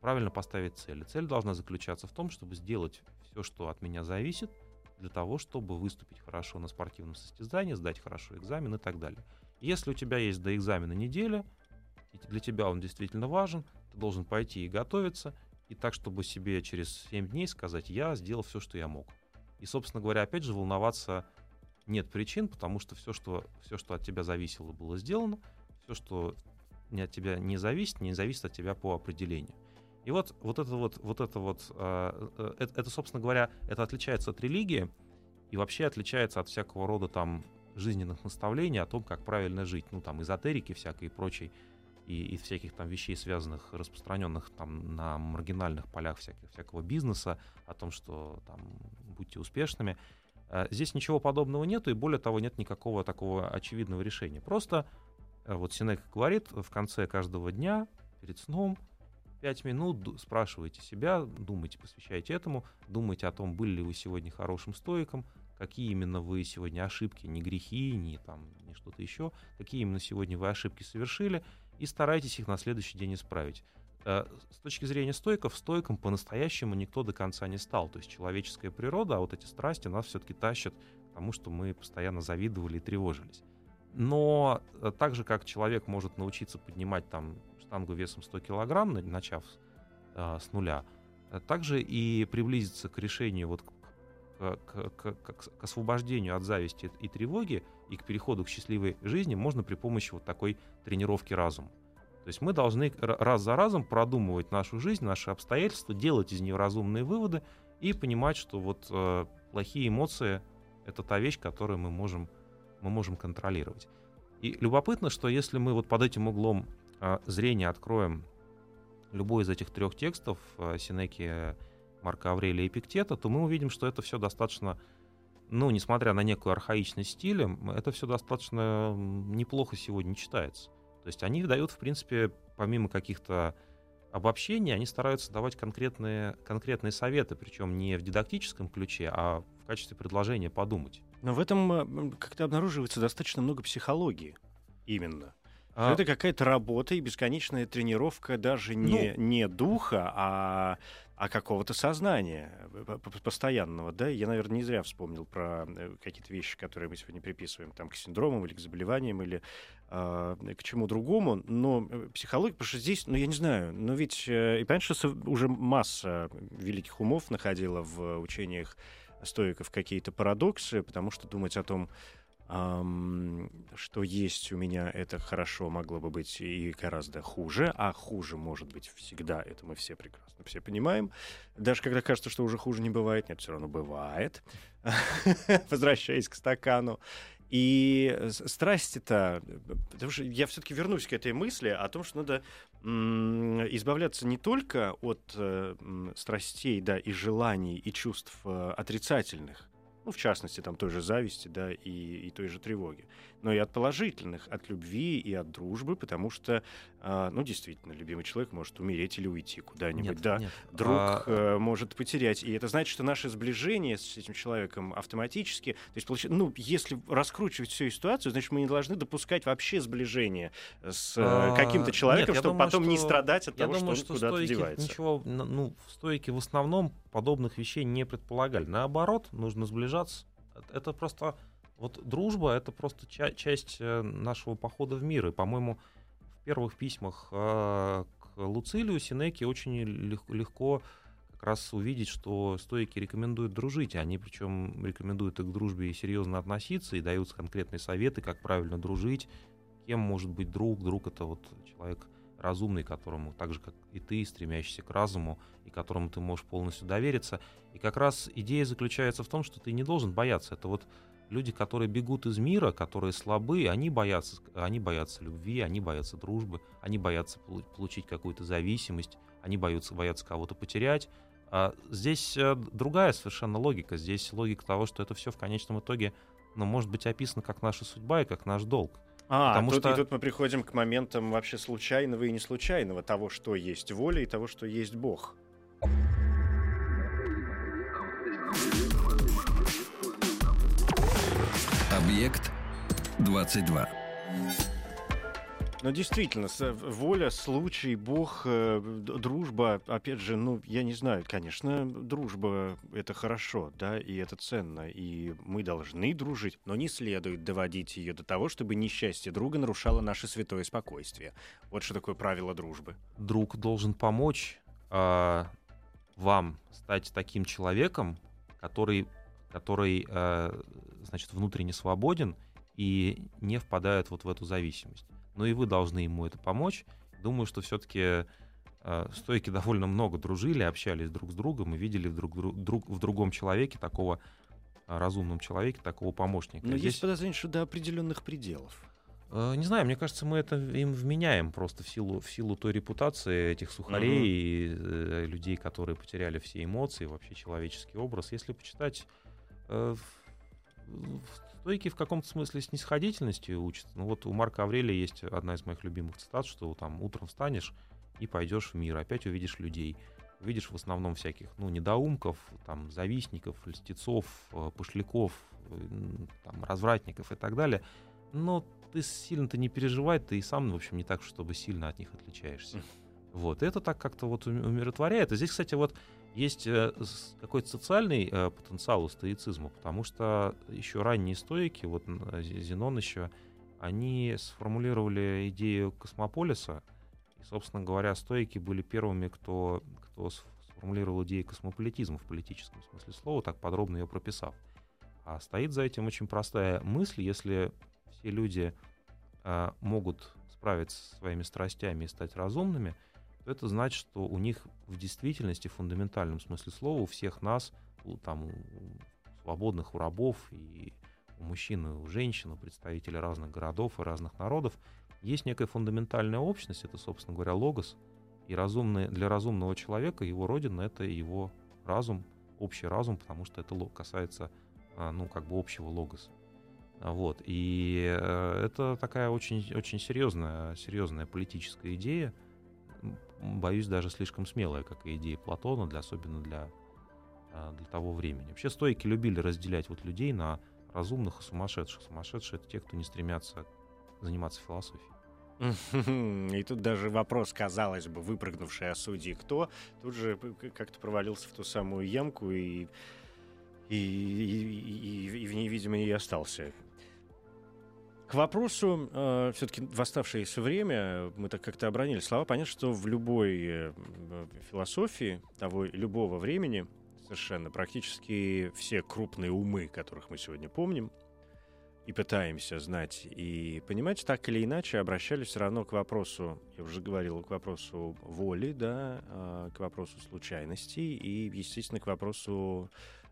Speaker 3: правильно поставить цель. И цель должна заключаться в том, чтобы сделать все, что от меня зависит – для того, чтобы выступить хорошо на спортивном состязании, сдать хорошо экзамен и так далее. Если у тебя есть до экзамена неделя, и для тебя он действительно важен, ты должен пойти и готовиться, и так, чтобы себе через 7 дней сказать, я сделал все, что я мог. И, собственно говоря, опять же, волноваться нет причин, потому что все, что, все, что от тебя зависело, было сделано, все, что не от тебя не зависит, не зависит от тебя по определению. И вот, вот это вот, вот это вот, э, э, это, это, собственно говоря, это отличается от религии и вообще отличается от всякого рода там жизненных наставлений о том, как правильно жить, ну там эзотерики всякой и прочей, и, и всяких там вещей, связанных, распространенных там на маргинальных полях всяких, всякого бизнеса, о том, что там будьте успешными. Э, здесь ничего подобного нету, и более того, нет никакого такого очевидного решения. Просто, вот Синек говорит, в конце каждого дня, перед сном, Пять минут спрашивайте себя, думайте, посвящайте этому, думайте о том, были ли вы сегодня хорошим стоиком, какие именно вы сегодня ошибки, не грехи, не, там, не что-то еще, какие именно сегодня вы ошибки совершили, и старайтесь их на следующий день исправить. Э, с точки зрения стойков, стойком по-настоящему никто до конца не стал. То есть человеческая природа, а вот эти страсти нас все-таки тащат к тому, что мы постоянно завидовали и тревожились. Но э, так же, как человек может научиться поднимать там штангу весом 100 килограмм, начав э, с нуля, э, также и приблизиться к решению, вот к, к, к, к освобождению от зависти и тревоги и к переходу к счастливой жизни можно при помощи вот такой тренировки разума. То есть мы должны раз за разом продумывать нашу жизнь, наши обстоятельства, делать из нее разумные выводы и понимать, что вот э, плохие эмоции — это та вещь, которую мы можем, мы можем контролировать. И любопытно, что если мы вот под этим углом а, зрения откроем любой из этих трех текстов а, Синеки, Марка Аврелия и Пиктета, то мы увидим, что это все достаточно, ну, несмотря на некую архаичность стиля, это все достаточно неплохо сегодня читается. То есть они дают, в принципе, помимо каких-то обобщений, они стараются давать конкретные, конкретные советы, причем не в дидактическом ключе, а в качестве предложения подумать.
Speaker 2: Но в этом как-то обнаруживается достаточно много психологии именно. А... Это какая-то работа и бесконечная тренировка даже не, ну... не духа, а, а какого-то сознания постоянного. Да? Я, наверное, не зря вспомнил про э, какие-то вещи, которые мы сегодня приписываем там, к синдромам или к заболеваниям или э, к чему другому. Но э, психология, потому что здесь, ну, я не знаю, но ведь э, и понятно, что уже масса великих умов находила в учениях стоиков какие-то парадоксы, потому что думать о том, что есть у меня, это хорошо, могло бы быть и гораздо хуже, а хуже может быть всегда, это мы все прекрасно все понимаем. Даже когда кажется, что уже хуже не бывает, нет, все равно бывает. (laughs) Возвращаясь к стакану. И страсти-то, потому что я все-таки вернусь к этой мысли о том, что надо избавляться не только от э, страстей, да, и желаний, и чувств э, отрицательных, ну, в частности, там той же зависти, да, и, и той же тревоги, но и от положительных, от любви и от дружбы, потому что, э, ну, действительно, любимый человек может умереть или уйти куда-нибудь, нет, да, нет. друг а... э, может потерять, и это значит, что наше сближение с этим человеком автоматически, то есть, получается, ну, если раскручивать всю ситуацию, значит, мы не должны допускать вообще сближение с э, а... каким-то человеком, нет, чтобы думаю, потом что... не страдать от
Speaker 3: я
Speaker 2: того,
Speaker 3: думаю,
Speaker 2: что он куда-то девается.
Speaker 3: Ничего, ну, в стойке в основном подобных вещей не предполагали. Наоборот, нужно сближаться. Это просто вот дружба это просто ча- часть э, нашего похода в мир. И, по-моему, в первых письмах э, к Луцилию Синеки очень лег- легко как раз увидеть, что стойки рекомендуют дружить, они причем рекомендуют и к дружбе серьезно относиться, и дают конкретные советы, как правильно дружить, кем может быть друг. Друг — это вот человек разумный, которому, так же, как и ты, стремящийся к разуму, и которому ты можешь полностью довериться. И как раз идея заключается в том, что ты не должен бояться. Это вот люди, которые бегут из мира, которые слабы, они боятся, они боятся любви, они боятся дружбы, они боятся получить какую-то зависимость, они боятся, боятся кого-то потерять. А здесь э, другая совершенно логика. Здесь логика того, что это все в конечном итоге ну, может быть описано как наша судьба и как наш долг.
Speaker 2: А, Потому тут, что... и тут мы приходим к моментам вообще случайного и неслучайного, того, что есть воля, и того, что есть Бог.
Speaker 1: Объект 22.
Speaker 2: Но действительно, воля, случай, Бог, э, дружба, опять же, ну, я не знаю, конечно, дружба — это хорошо, да, и это ценно, и мы должны дружить, но не следует доводить ее до того, чтобы несчастье друга нарушало наше святое спокойствие. Вот что такое правило дружбы.
Speaker 3: Друг должен помочь э, вам стать таким человеком, который, который э, значит, внутренне свободен и не впадает вот в эту зависимость но и вы должны ему это помочь. Думаю, что все-таки э, стойки (laughs) довольно много дружили, общались друг с другом и видели в, друг, друг, в другом человеке такого э, разумном человеке, такого помощника.
Speaker 2: Но Здесь... есть подозрение, что до определенных пределов.
Speaker 3: Э, не знаю, мне кажется, мы это им вменяем просто в силу, в силу той репутации этих сухарей угу. и э, людей, которые потеряли все эмоции, вообще человеческий образ. Если почитать э, Стойки в каком-то смысле снисходительностью учат. Ну вот у Марка Аврелия есть одна из моих любимых цитат, что там утром встанешь и пойдешь в мир, опять увидишь людей. Увидишь в основном всяких, ну, недоумков, там, завистников, льстецов, э, пошляков, там, развратников и так далее. Но ты сильно-то не переживай, ты и сам, в общем, не так, чтобы сильно от них отличаешься. (laughs) Вот, и это так как-то вот умиротворяет. И здесь, кстати, вот есть э, какой-то социальный э, потенциал у стоицизма, потому что еще ранние стоики, вот Зенон еще, они сформулировали идею космополиса, и, собственно говоря, стоики были первыми, кто, кто сформулировал идею космополитизма в политическом смысле слова, так подробно ее прописав. А стоит за этим очень простая мысль, если все люди э, могут справиться со своими страстями и стать разумными — это значит, что у них в действительности, в фундаментальном смысле слова, у всех нас, у, там, у свободных, у рабов и у мужчин, и у женщин, у представителей разных городов и разных народов, есть некая фундаментальная общность, это, собственно говоря, логос, и разумный, для разумного человека его родина — это его разум, общий разум, потому что это касается, а, ну, как бы общего логоса. Вот. И э, это такая очень, очень серьезная, серьезная политическая идея, боюсь, даже слишком смелая, как и идея Платона, для, особенно для, а, для того времени. Вообще стойки любили разделять вот людей на разумных и сумасшедших. Сумасшедшие — это те, кто не стремятся заниматься философией.
Speaker 2: И тут даже вопрос, казалось бы, выпрыгнувший о судьи кто, тут же как-то провалился в ту самую ямку и, и, и, и, и в ней, видимо, и остался. К вопросу, э, все-таки в оставшееся время, мы так как-то обронили слова, понятно, что в любой э, философии того любого времени совершенно практически все крупные умы, которых мы сегодня помним, и пытаемся знать и понимать, так или иначе обращались все равно к вопросу, я уже говорил, к вопросу воли, да, э, к вопросу случайности и, естественно, к вопросу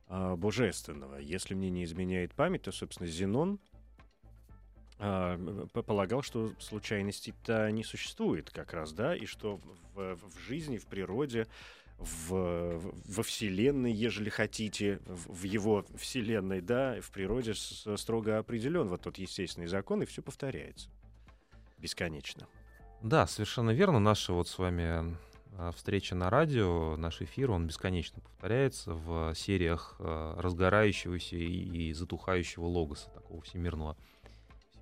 Speaker 2: э, божественного. Если мне не изменяет память, то, собственно, Зенон — полагал, что случайностей-то не существует как раз, да, и что в, в жизни, в природе, в, во Вселенной, ежели хотите, в, в его Вселенной, да, в природе строго определен вот тот естественный закон, и все повторяется бесконечно.
Speaker 3: Да, совершенно верно. Наша вот с вами а, встреча на радио, наш эфир, он бесконечно повторяется в сериях а, разгорающегося и затухающего логоса, такого всемирного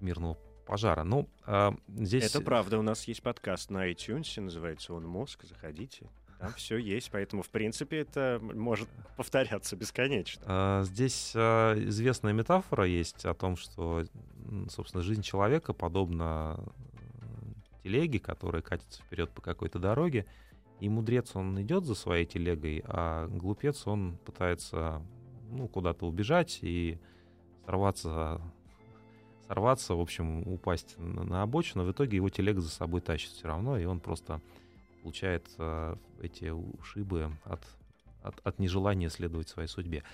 Speaker 3: мирного пожара. Ну, а, здесь...
Speaker 2: Это правда, у нас есть подкаст на iTunes, называется он «Мозг», заходите. Там все есть, поэтому, в принципе, это может повторяться бесконечно.
Speaker 3: А, здесь а, известная метафора есть о том, что, собственно, жизнь человека подобна телеге, которая катится вперед по какой-то дороге, И мудрец, он идет за своей телегой, а глупец, он пытается ну, куда-то убежать и сорваться, сорваться, в общем, упасть на, на обочину. В итоге его телега за собой тащит все равно, и он просто получает э, эти ушибы от, от, от нежелания следовать своей судьбе.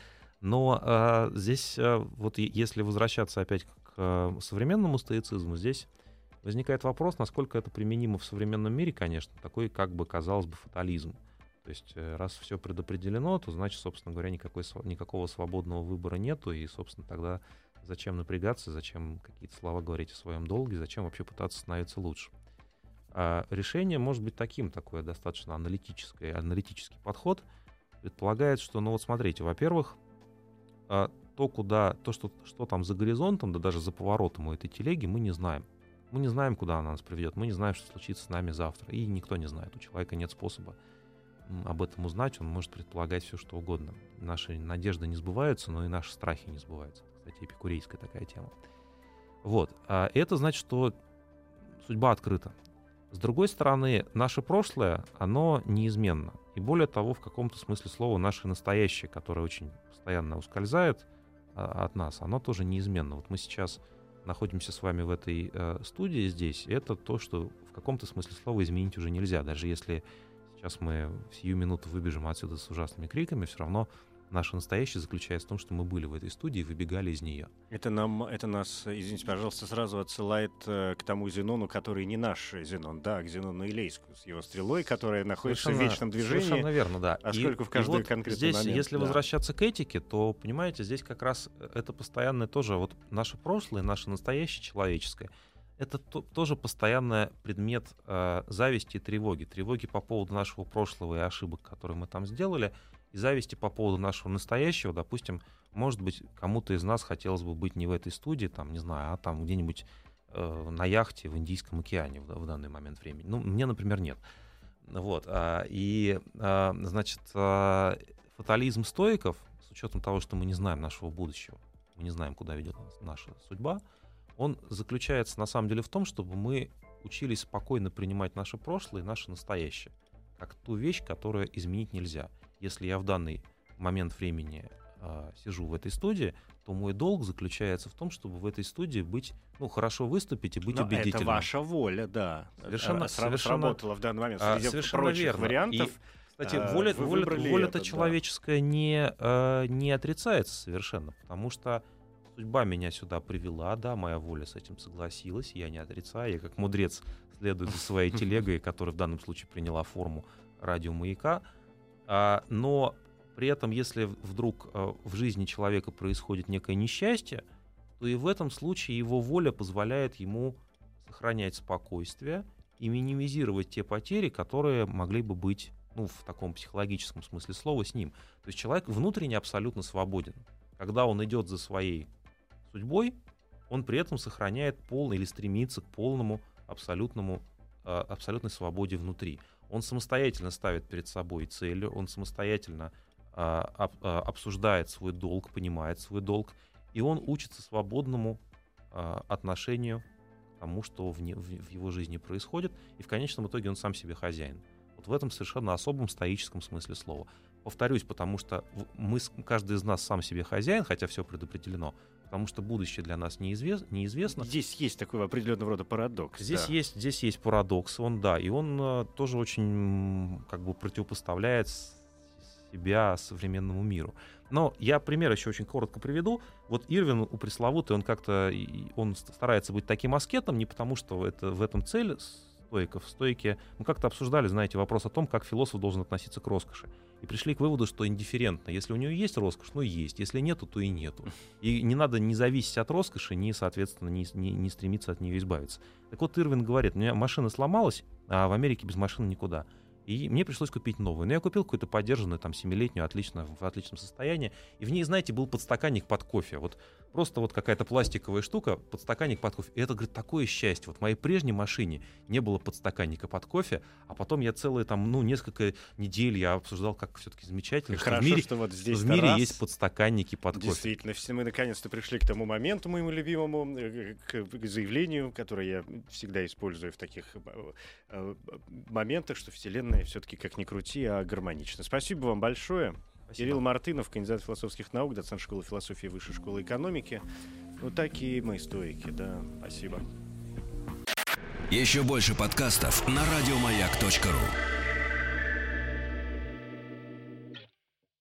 Speaker 3: Но э, здесь, э, вот если возвращаться опять к э, современному стоицизму, здесь возникает вопрос, насколько это применимо в современном мире, конечно, такой, как бы, казалось бы, фатализм. То есть э, раз все предопределено, то значит, собственно говоря, никакой, никакого свободного выбора нету, и, собственно, тогда зачем напрягаться, зачем какие-то слова говорить о своем долге, зачем вообще пытаться становиться лучше. А решение может быть таким, такое достаточно аналитическое, аналитический подход предполагает, что, ну вот смотрите, во-первых, а, то, куда, то, что, что там за горизонтом, да даже за поворотом у этой телеги, мы не знаем. Мы не знаем, куда она нас приведет, мы не знаем, что случится с нами завтра, и никто не знает. У человека нет способа об этом узнать, он может предполагать все, что угодно. Наши надежды не сбываются, но и наши страхи не сбываются. Кстати, эпикурейская такая тема. Вот. А это значит, что судьба открыта. С другой стороны, наше прошлое, оно неизменно. И более того, в каком-то смысле слова, наше настоящее, которое очень постоянно ускользает а, от нас, оно тоже неизменно. Вот мы сейчас находимся с вами в этой э, студии здесь, это то, что в каком-то смысле слова изменить уже нельзя. Даже если сейчас мы в сию минуту выбежим отсюда с ужасными криками, все равно наше настоящее заключается в том, что мы были в этой студии и выбегали из нее.
Speaker 2: Это, нам, это нас, извините, пожалуйста, сразу отсылает э, к тому Зенону, который не наш Зенон, да, к Зенону Илейскую с его стрелой, которая находится совершенно, в вечном движении.
Speaker 3: Совершенно верно, да.
Speaker 2: А сколько в каждый вот конкретный
Speaker 3: здесь,
Speaker 2: момент.
Speaker 3: Если
Speaker 2: да.
Speaker 3: возвращаться к этике, то, понимаете, здесь как раз это постоянное тоже, вот наше прошлое, наше настоящее человеческое, это то, тоже постоянный предмет э, зависти и тревоги. Тревоги по поводу нашего прошлого и ошибок, которые мы там сделали, и зависти по поводу нашего настоящего. Допустим, может быть, кому-то из нас хотелось бы быть не в этой студии, там, не знаю, а там где-нибудь э, на яхте в Индийском океане в, в данный момент времени. Ну, мне, например, нет. Вот. А, и, а, значит, а, фатализм стоиков, с учетом того, что мы не знаем нашего будущего, мы не знаем, куда ведет нас наша судьба, он заключается на самом деле в том, чтобы мы учились спокойно принимать наше прошлое и наше настоящее, как ту вещь, которую изменить нельзя. Если я в данный момент времени э, сижу в этой студии, то мой долг заключается в том, чтобы в этой студии быть, ну, хорошо выступить и быть
Speaker 2: Но
Speaker 3: убедительным.
Speaker 2: это ваша воля, да.
Speaker 3: Совершенно,
Speaker 2: а,
Speaker 3: совершенно
Speaker 2: сработала в данный момент.
Speaker 3: а,
Speaker 2: Среди
Speaker 3: совершенно
Speaker 2: прочих
Speaker 3: верно.
Speaker 2: вариантов.
Speaker 3: И, кстати,
Speaker 2: а,
Speaker 3: воля, воля, воля-то
Speaker 2: это, да.
Speaker 3: человеческая не, э, не отрицается совершенно, потому что судьба меня сюда привела, да, моя воля с этим согласилась, я не отрицаю, я как мудрец следую за своей (laughs) телегой, которая в данном случае приняла форму радиомаяка, а, но при этом, если вдруг э, в жизни человека происходит некое несчастье, то и в этом случае его воля позволяет ему сохранять спокойствие и минимизировать те потери, которые могли бы быть ну, в таком психологическом смысле слова с ним. То есть человек внутренне абсолютно свободен. Когда он идет за своей судьбой, он при этом сохраняет полный или стремится к полному абсолютному, э, абсолютной свободе внутри. Он самостоятельно ставит перед собой цели, он самостоятельно а, а, обсуждает свой долг, понимает свой долг, и он учится свободному а, отношению к тому, что в, не- в- в его жизни происходит, и в конечном итоге он сам себе хозяин. Вот в этом совершенно особом стоическом смысле слова. Повторюсь, потому что мы, каждый из нас сам себе хозяин, хотя все предопределено, потому что будущее для нас неизвес- неизвестно.
Speaker 2: Здесь есть такой определенного рода парадокс.
Speaker 3: Здесь
Speaker 2: да.
Speaker 3: есть, здесь есть парадокс, он да, и он э, тоже очень как бы противопоставляет себя современному миру. Но я пример еще очень коротко приведу. Вот Ирвин у пресловутый, он как-то он ст- старается быть таким аскетом не потому, что это в этом цель стоиков. Стойки, мы как-то обсуждали, знаете, вопрос о том, как философ должен относиться к роскоши. И пришли к выводу, что индифферентно. Если у него есть роскошь, ну есть. Если нету, то и нету. И не надо не зависеть от роскоши, ни, соответственно, не, не, не стремиться от нее избавиться. Так вот, Ирвин говорит, у меня машина сломалась, а в Америке без машины никуда. И мне пришлось купить новую. Но я купил какую-то подержанную, там, семилетнюю, отлично, в отличном состоянии. И в ней, знаете, был подстаканник под кофе. Вот Просто вот какая-то пластиковая штука, подстаканник под кофе. И это, говорит, такое счастье. Вот в моей прежней машине не было подстаканника под кофе, а потом я целые там, ну, несколько недель я обсуждал, как все-таки замечательно,
Speaker 2: Хорошо,
Speaker 3: что в мире,
Speaker 2: что вот здесь
Speaker 3: в мире
Speaker 2: раз...
Speaker 3: есть подстаканники под кофе.
Speaker 2: Действительно, мы наконец-то пришли к тому моменту моему любимому, э, к заявлению, которое я всегда использую в таких э, э, моментах, что Вселенная все-таки как ни крути, а гармонична. Спасибо вам большое. Спасибо. Кирилл Мартынов, кандидат философских наук, доцент школы философии Высшей школы экономики. Ну, такие мы стойки, да. Спасибо.
Speaker 1: Еще больше подкастов на радиомаяк.ру